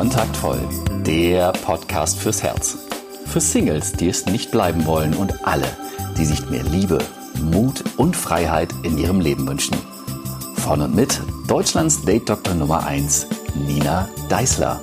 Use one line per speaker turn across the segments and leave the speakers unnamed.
Kontaktvoll, der Podcast fürs Herz. Für Singles, die es nicht bleiben wollen und alle, die sich mehr Liebe, Mut und Freiheit in ihrem Leben wünschen. Von und mit Deutschlands Date-Doktor Nummer 1, Nina Deißler.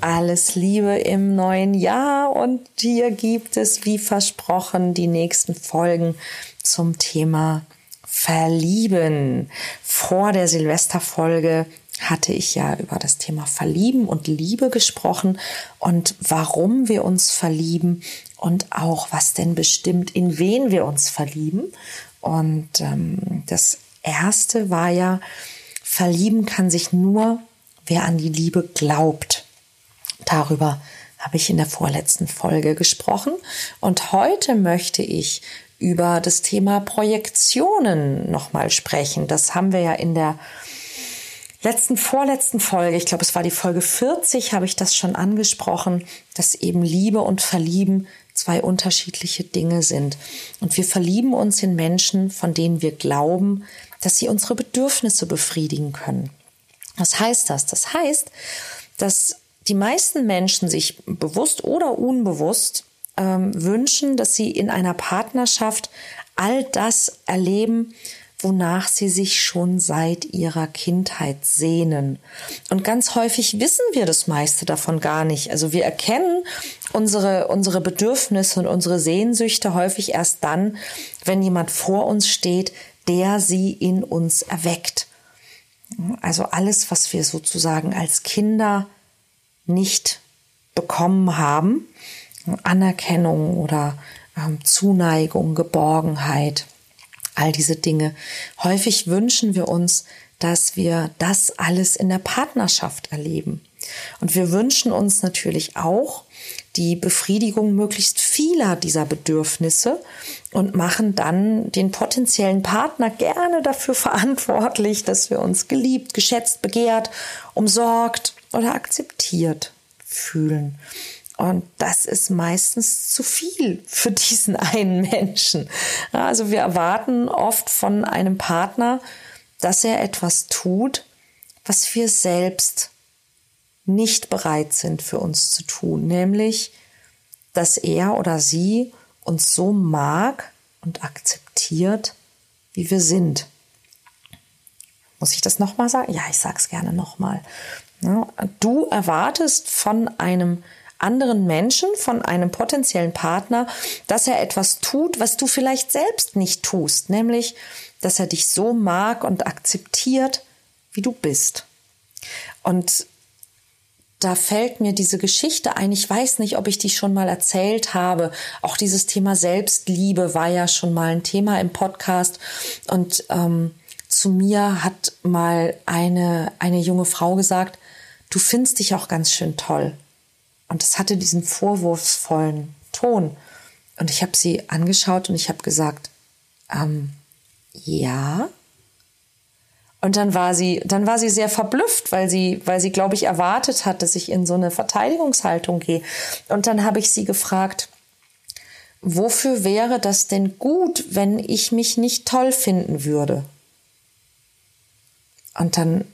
Alles Liebe im neuen Jahr und hier gibt es, wie versprochen, die nächsten Folgen zum Thema Verlieben. Vor der Silvesterfolge hatte ich ja über das Thema Verlieben und Liebe gesprochen und warum wir uns verlieben und auch was denn bestimmt, in wen wir uns verlieben. Und ähm, das erste war ja, verlieben kann sich nur, wer an die Liebe glaubt. Darüber habe ich in der vorletzten Folge gesprochen. Und heute möchte ich über das Thema Projektionen nochmal sprechen. Das haben wir ja in der letzten, vorletzten Folge, ich glaube, es war die Folge 40, habe ich das schon angesprochen, dass eben Liebe und Verlieben zwei unterschiedliche Dinge sind. Und wir verlieben uns in Menschen, von denen wir glauben, dass sie unsere Bedürfnisse befriedigen können. Was heißt das? Das heißt, dass die meisten Menschen sich bewusst oder unbewusst ähm, wünschen, dass sie in einer Partnerschaft all das erleben, wonach sie sich schon seit ihrer Kindheit sehnen. Und ganz häufig wissen wir das meiste davon gar nicht. Also wir erkennen unsere, unsere Bedürfnisse und unsere Sehnsüchte häufig erst dann, wenn jemand vor uns steht, der sie in uns erweckt. Also alles, was wir sozusagen als Kinder nicht bekommen haben, Anerkennung oder ähm, Zuneigung, Geborgenheit, all diese Dinge. Häufig wünschen wir uns, dass wir das alles in der Partnerschaft erleben. Und wir wünschen uns natürlich auch die Befriedigung möglichst vieler dieser Bedürfnisse und machen dann den potenziellen Partner gerne dafür verantwortlich, dass wir uns geliebt, geschätzt, begehrt, umsorgt oder akzeptiert fühlen. Und das ist meistens zu viel für diesen einen Menschen. Also wir erwarten oft von einem Partner, dass er etwas tut, was wir selbst nicht bereit sind für uns zu tun, nämlich, dass er oder sie uns so mag und akzeptiert, wie wir sind. Muss ich das nochmal sagen? Ja, ich sage es gerne nochmal. Du erwartest von einem anderen Menschen, von einem potenziellen Partner, dass er etwas tut, was du vielleicht selbst nicht tust, nämlich, dass er dich so mag und akzeptiert, wie du bist. Und da fällt mir diese Geschichte ein. Ich weiß nicht, ob ich die schon mal erzählt habe. Auch dieses Thema Selbstliebe war ja schon mal ein Thema im Podcast. Und ähm, zu mir hat mal eine, eine junge Frau gesagt, du findest dich auch ganz schön toll. Und es hatte diesen vorwurfsvollen Ton. Und ich habe sie angeschaut und ich habe gesagt, ähm, ja. Und dann war sie, dann war sie sehr verblüfft, weil sie, weil sie, glaube ich, erwartet hat, dass ich in so eine Verteidigungshaltung gehe. Und dann habe ich sie gefragt, wofür wäre das denn gut, wenn ich mich nicht toll finden würde? Und dann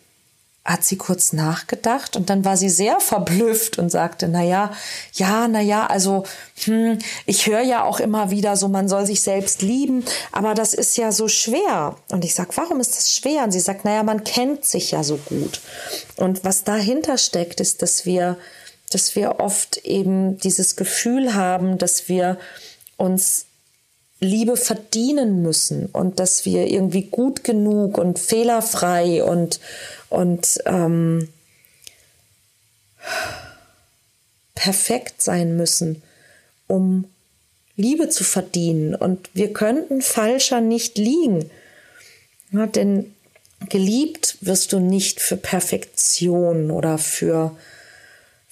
hat sie kurz nachgedacht und dann war sie sehr verblüfft und sagte, na ja, ja, na ja, also hm, ich höre ja auch immer wieder so, man soll sich selbst lieben, aber das ist ja so schwer. Und ich sag, warum ist das schwer? Und sie sagt, na ja, man kennt sich ja so gut. Und was dahinter steckt, ist, dass wir, dass wir oft eben dieses Gefühl haben, dass wir uns Liebe verdienen müssen und dass wir irgendwie gut genug und fehlerfrei und, und ähm, perfekt sein müssen, um Liebe zu verdienen. Und wir könnten falscher nicht liegen. Ja, denn geliebt wirst du nicht für Perfektion oder für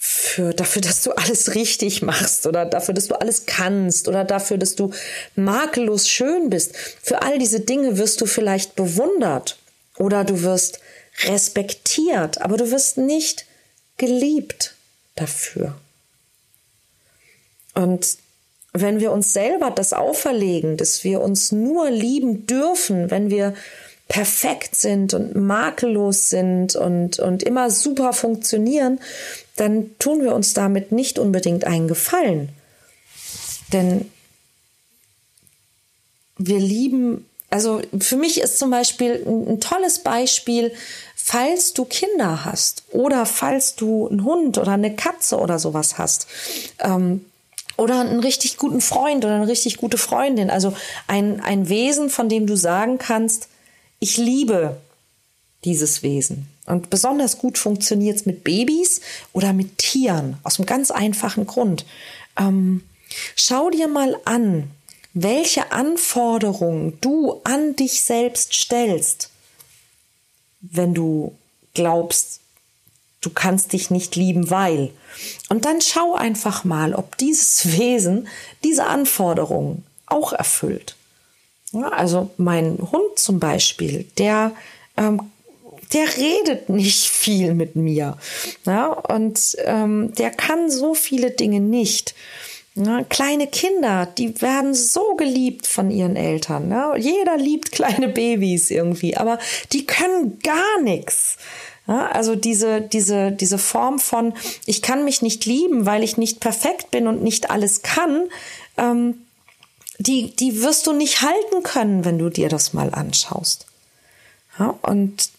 für dafür, dass du alles richtig machst oder dafür, dass du alles kannst oder dafür, dass du makellos schön bist. Für all diese Dinge wirst du vielleicht bewundert oder du wirst respektiert, aber du wirst nicht geliebt dafür. Und wenn wir uns selber das auferlegen, dass wir uns nur lieben dürfen, wenn wir perfekt sind und makellos sind und, und immer super funktionieren, dann tun wir uns damit nicht unbedingt einen Gefallen. Denn wir lieben, also für mich ist zum Beispiel ein, tolles Beispiel, falls du Kinder hast oder falls du einen Hund oder eine Katze oder sowas hast. Ähm, oder einen richtig guten Freund oder eine richtig gute Freundin. Also ein, ein Wesen, von dem du sagen kannst, ich liebe dieses Wesen. Und besonders gut funktioniert es mit Babys oder mit Tieren, aus einem ganz einfachen Grund. Ähm, schau dir mal an, welche Anforderungen du an dich selbst stellst, wenn du glaubst, du kannst dich nicht lieben, weil. Und dann schau einfach mal, ob dieses Wesen diese Anforderungen auch erfüllt. Ja, also mein Hund zum Beispiel, der, ähm, der redet nicht viel mit mir. Ja, und ähm, der kann so viele Dinge nicht. Ja, kleine Kinder, die werden so geliebt von ihren Eltern. Ja, jeder liebt kleine Babys irgendwie, aber die können gar nichts. Ja, also diese, diese, diese Form von, ich kann mich nicht lieben, weil ich nicht perfekt bin und nicht alles kann, ähm, die, die wirst du nicht halten können, wenn du dir das mal anschaust. Ja, und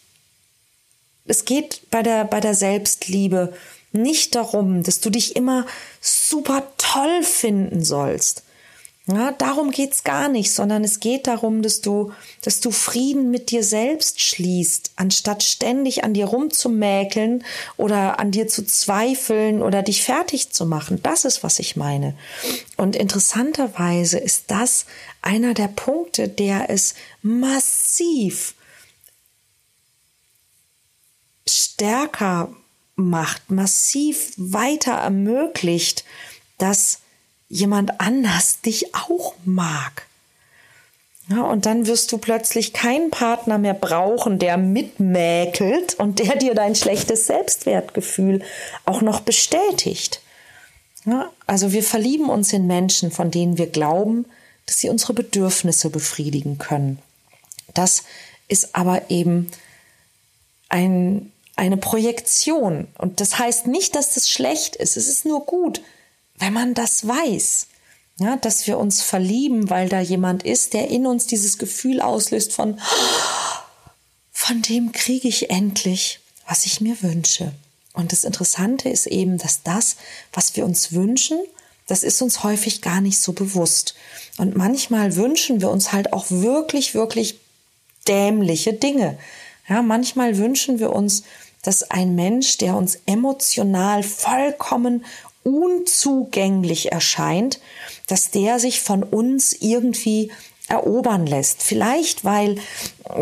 es geht bei der, bei der Selbstliebe nicht darum, dass du dich immer super toll finden sollst, ja, darum geht's gar nicht, sondern es geht darum, dass du, dass du Frieden mit dir selbst schließt, anstatt ständig an dir rumzumäkeln oder an dir zu zweifeln oder dich fertig zu machen. Das ist, was ich meine. Und interessanterweise ist das einer der Punkte, der es massiv stärker macht, massiv weiter ermöglicht, dass jemand anders dich auch mag. Ja, und dann wirst du plötzlich keinen Partner mehr brauchen, der mitmäkelt und der dir dein schlechtes Selbstwertgefühl auch noch bestätigt. Ja, also wir verlieben uns in Menschen, von denen wir glauben, dass sie unsere Bedürfnisse befriedigen können. Das ist aber eben ein, eine Projektion. Und das heißt nicht, dass das schlecht ist. Es ist nur gut, wenn man das weiß, ja, dass wir uns verlieben, weil da jemand ist, der in uns dieses Gefühl auslöst von, von dem kriege ich endlich, was ich mir wünsche. Und das Interessante ist eben, dass das, was wir uns wünschen, das ist uns häufig gar nicht so bewusst. Und manchmal wünschen wir uns halt auch wirklich, wirklich dämliche Dinge. Ja, manchmal wünschen wir uns, dass ein Mensch, der uns emotional vollkommen unzugänglich erscheint, dass der sich von uns irgendwie erobern lässt. Vielleicht, weil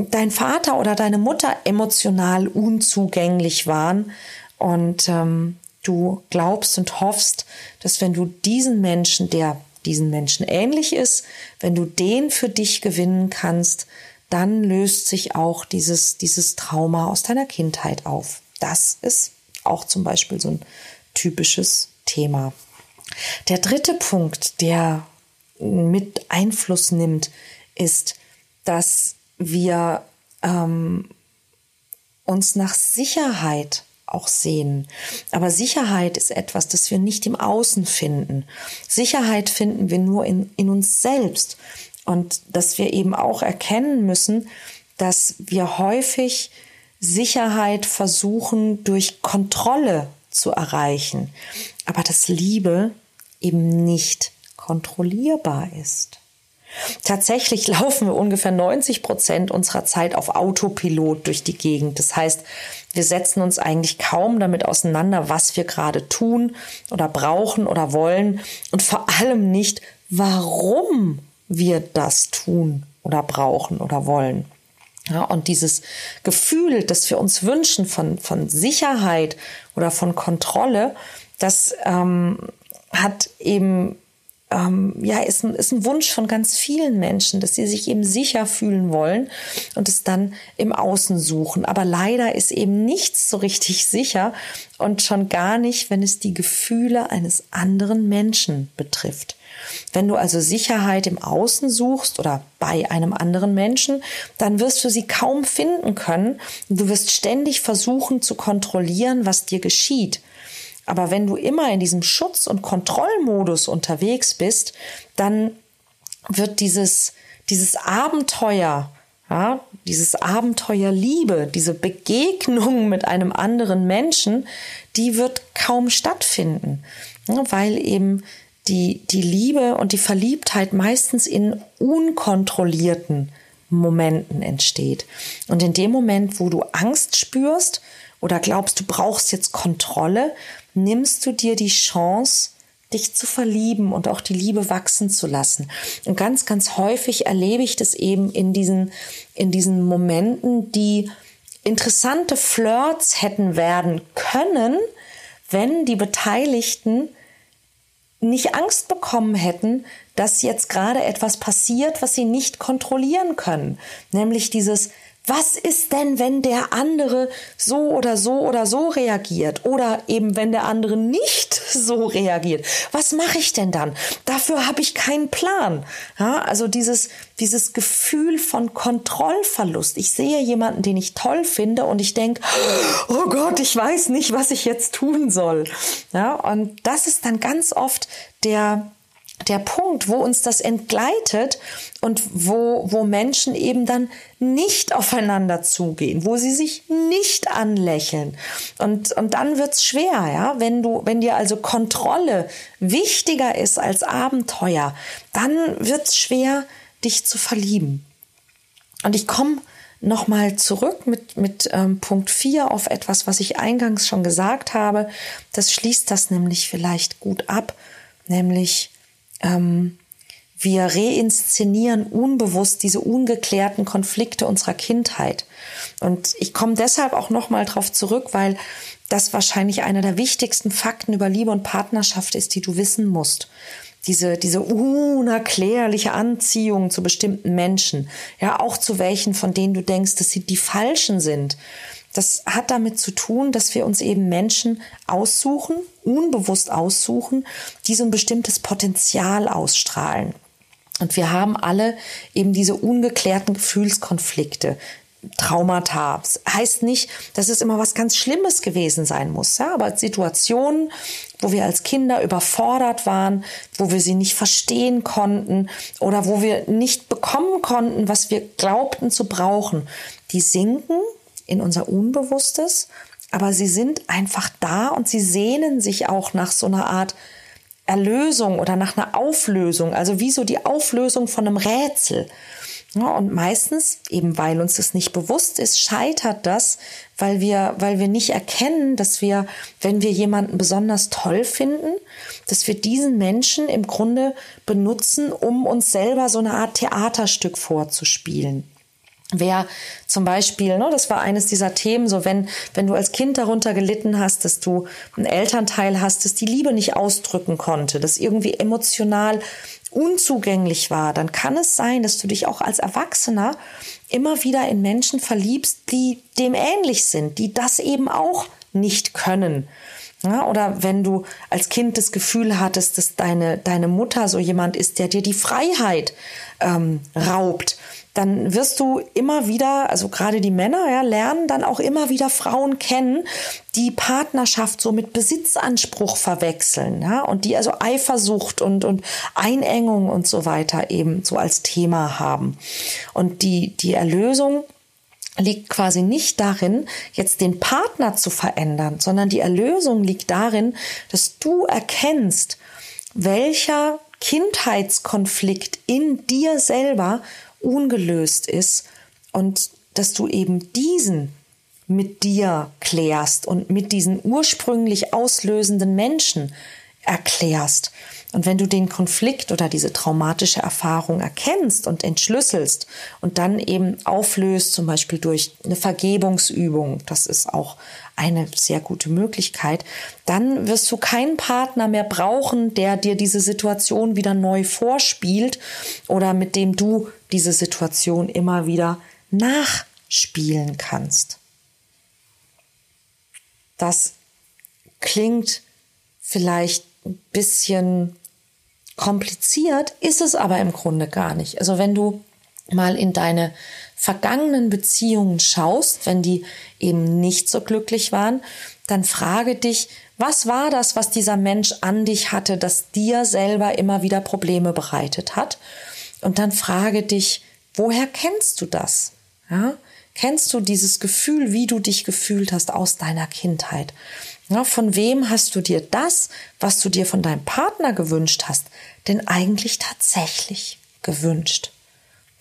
dein Vater oder deine Mutter emotional unzugänglich waren und ähm, du glaubst und hoffst, dass wenn du diesen Menschen, der diesen Menschen ähnlich ist, wenn du den für dich gewinnen kannst, dann löst sich auch dieses, dieses Trauma aus deiner Kindheit auf. Das ist auch zum Beispiel so ein typisches Thema. Der dritte Punkt, der mit Einfluss nimmt, ist, dass wir ähm, uns nach Sicherheit auch sehen. Aber Sicherheit ist etwas, das wir nicht im Außen finden. Sicherheit finden wir nur in, in uns selbst. Und dass wir eben auch erkennen müssen, dass wir häufig Sicherheit versuchen durch Kontrolle zu erreichen, aber dass Liebe eben nicht kontrollierbar ist. Tatsächlich laufen wir ungefähr 90 Prozent unserer Zeit auf Autopilot durch die Gegend. Das heißt, wir setzen uns eigentlich kaum damit auseinander, was wir gerade tun oder brauchen oder wollen und vor allem nicht, warum wir das tun oder brauchen oder wollen. Ja, und dieses Gefühl, das wir uns wünschen von, von Sicherheit oder von Kontrolle, das ähm, hat eben ähm, ja, ist, ist ein Wunsch von ganz vielen Menschen, dass sie sich eben sicher fühlen wollen und es dann im Außen suchen. Aber leider ist eben nichts so richtig sicher und schon gar nicht, wenn es die Gefühle eines anderen Menschen betrifft. Wenn du also Sicherheit im Außen suchst oder bei einem anderen Menschen, dann wirst du sie kaum finden können. Du wirst ständig versuchen zu kontrollieren, was dir geschieht. Aber wenn du immer in diesem Schutz- und Kontrollmodus unterwegs bist, dann wird dieses, dieses Abenteuer, ja, dieses Abenteuer Liebe, diese Begegnung mit einem anderen Menschen, die wird kaum stattfinden, ja, weil eben die, die Liebe und die Verliebtheit meistens in unkontrollierten Momenten entsteht. Und in dem Moment, wo du Angst spürst oder glaubst, du brauchst jetzt Kontrolle, nimmst du dir die Chance, dich zu verlieben und auch die Liebe wachsen zu lassen. Und ganz, ganz häufig erlebe ich das eben in diesen, in diesen Momenten, die interessante Flirts hätten werden können, wenn die Beteiligten nicht Angst bekommen hätten, dass jetzt gerade etwas passiert, was sie nicht kontrollieren können. Nämlich dieses, was ist denn, wenn der andere so oder so oder so reagiert? Oder eben, wenn der andere nicht so reagiert? Was mache ich denn dann? Dafür habe ich keinen Plan. Ja, also dieses, dieses Gefühl von Kontrollverlust. Ich sehe jemanden, den ich toll finde und ich denke, oh Gott, ich weiß nicht, was ich jetzt tun soll. Ja, und das ist dann ganz oft der, der Punkt, wo uns das entgleitet und wo, wo Menschen eben dann nicht aufeinander zugehen, wo sie sich nicht anlächeln. Und, und dann wird's schwer, ja. Wenn du, wenn dir also Kontrolle wichtiger ist als Abenteuer, dann wird's schwer, dich zu verlieben. Und ich komme nochmal zurück mit, mit ähm, Punkt 4 auf etwas, was ich eingangs schon gesagt habe. Das schließt das nämlich vielleicht gut ab, nämlich ähm, wir reinszenieren unbewusst diese ungeklärten Konflikte unserer Kindheit. Und ich komme deshalb auch nochmal drauf zurück, weil das wahrscheinlich einer der wichtigsten Fakten über Liebe und Partnerschaft ist, die du wissen musst. Diese, diese unerklärliche Anziehung zu bestimmten Menschen, ja, auch zu welchen, von denen du denkst, dass sie die falschen sind. Das hat damit zu tun, dass wir uns eben Menschen aussuchen, unbewusst aussuchen, die so ein bestimmtes Potenzial ausstrahlen. Und wir haben alle eben diese ungeklärten Gefühlskonflikte, Traumata. Das heißt nicht, dass es immer was ganz Schlimmes gewesen sein muss, ja, aber Situationen, wo wir als Kinder überfordert waren, wo wir sie nicht verstehen konnten oder wo wir nicht bekommen konnten, was wir glaubten zu brauchen, die sinken in unser Unbewusstes, aber sie sind einfach da und sie sehnen sich auch nach so einer Art Erlösung oder nach einer Auflösung, also wie so die Auflösung von einem Rätsel. Ja, und meistens, eben weil uns das nicht bewusst ist, scheitert das, weil wir, weil wir nicht erkennen, dass wir, wenn wir jemanden besonders toll finden, dass wir diesen Menschen im Grunde benutzen, um uns selber so eine Art Theaterstück vorzuspielen. Wer zum Beispiel, ne, das war eines dieser Themen, so wenn, wenn du als Kind darunter gelitten hast, dass du einen Elternteil hast, das die Liebe nicht ausdrücken konnte, das irgendwie emotional unzugänglich war, dann kann es sein, dass du dich auch als Erwachsener immer wieder in Menschen verliebst, die dem ähnlich sind, die das eben auch nicht können. Ja, oder wenn du als Kind das Gefühl hattest, dass deine, deine Mutter so jemand ist, der dir die Freiheit ähm, raubt, dann wirst du immer wieder, also gerade die Männer, ja, lernen dann auch immer wieder Frauen kennen, die Partnerschaft so mit Besitzanspruch verwechseln, ja, und die also Eifersucht und, und Einengung und so weiter eben so als Thema haben. Und die, die Erlösung liegt quasi nicht darin, jetzt den Partner zu verändern, sondern die Erlösung liegt darin, dass du erkennst, welcher Kindheitskonflikt in dir selber ungelöst ist und dass du eben diesen mit dir klärst und mit diesen ursprünglich auslösenden Menschen erklärst. Und wenn du den Konflikt oder diese traumatische Erfahrung erkennst und entschlüsselst und dann eben auflöst, zum Beispiel durch eine Vergebungsübung, das ist auch eine sehr gute Möglichkeit, dann wirst du keinen Partner mehr brauchen, der dir diese Situation wieder neu vorspielt oder mit dem du diese Situation immer wieder nachspielen kannst. Das klingt vielleicht ein bisschen kompliziert, ist es aber im Grunde gar nicht. Also wenn du mal in deine vergangenen Beziehungen schaust, wenn die eben nicht so glücklich waren, dann frage dich, was war das, was dieser Mensch an dich hatte, das dir selber immer wieder Probleme bereitet hat? Und dann frage dich, woher kennst du das? Ja? Kennst du dieses Gefühl, wie du dich gefühlt hast aus deiner Kindheit? Ja, von wem hast du dir das, was du dir von deinem Partner gewünscht hast, denn eigentlich tatsächlich gewünscht?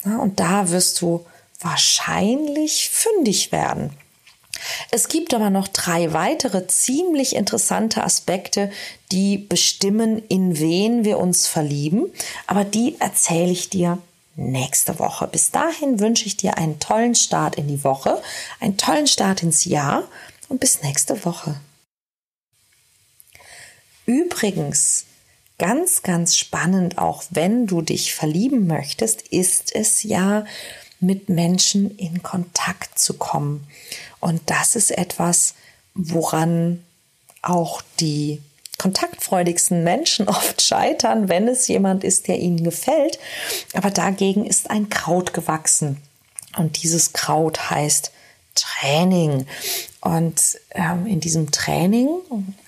Ja, und da wirst du wahrscheinlich fündig werden. Es gibt aber noch drei weitere ziemlich interessante Aspekte, die bestimmen, in wen wir uns verlieben, aber die erzähle ich dir nächste Woche. Bis dahin wünsche ich dir einen tollen Start in die Woche, einen tollen Start ins Jahr und bis nächste Woche. Übrigens, ganz, ganz spannend, auch wenn du dich verlieben möchtest, ist es ja, mit Menschen in Kontakt zu kommen. Und das ist etwas, woran auch die kontaktfreudigsten Menschen oft scheitern, wenn es jemand ist, der ihnen gefällt. Aber dagegen ist ein Kraut gewachsen. Und dieses Kraut heißt Training. Und ähm, in diesem Training,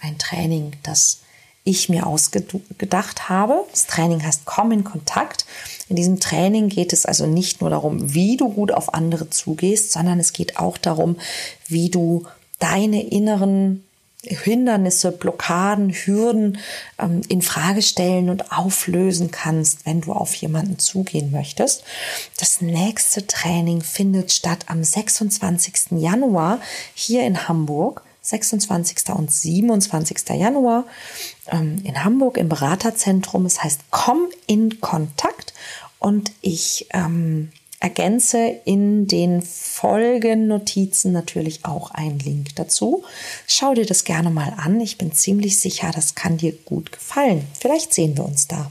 ein Training, das ich mir ausgedacht habe. Das Training heißt Komm in Kontakt. In diesem Training geht es also nicht nur darum, wie du gut auf andere zugehst, sondern es geht auch darum, wie du deine inneren Hindernisse, Blockaden, Hürden ähm, in Frage stellen und auflösen kannst, wenn du auf jemanden zugehen möchtest. Das nächste Training findet statt am 26. Januar hier in Hamburg. 26. und 27. Januar in Hamburg im Beraterzentrum. Es heißt Komm in Kontakt und ich ähm, ergänze in den Folgennotizen natürlich auch einen Link dazu. Schau dir das gerne mal an. Ich bin ziemlich sicher, das kann dir gut gefallen. Vielleicht sehen wir uns da.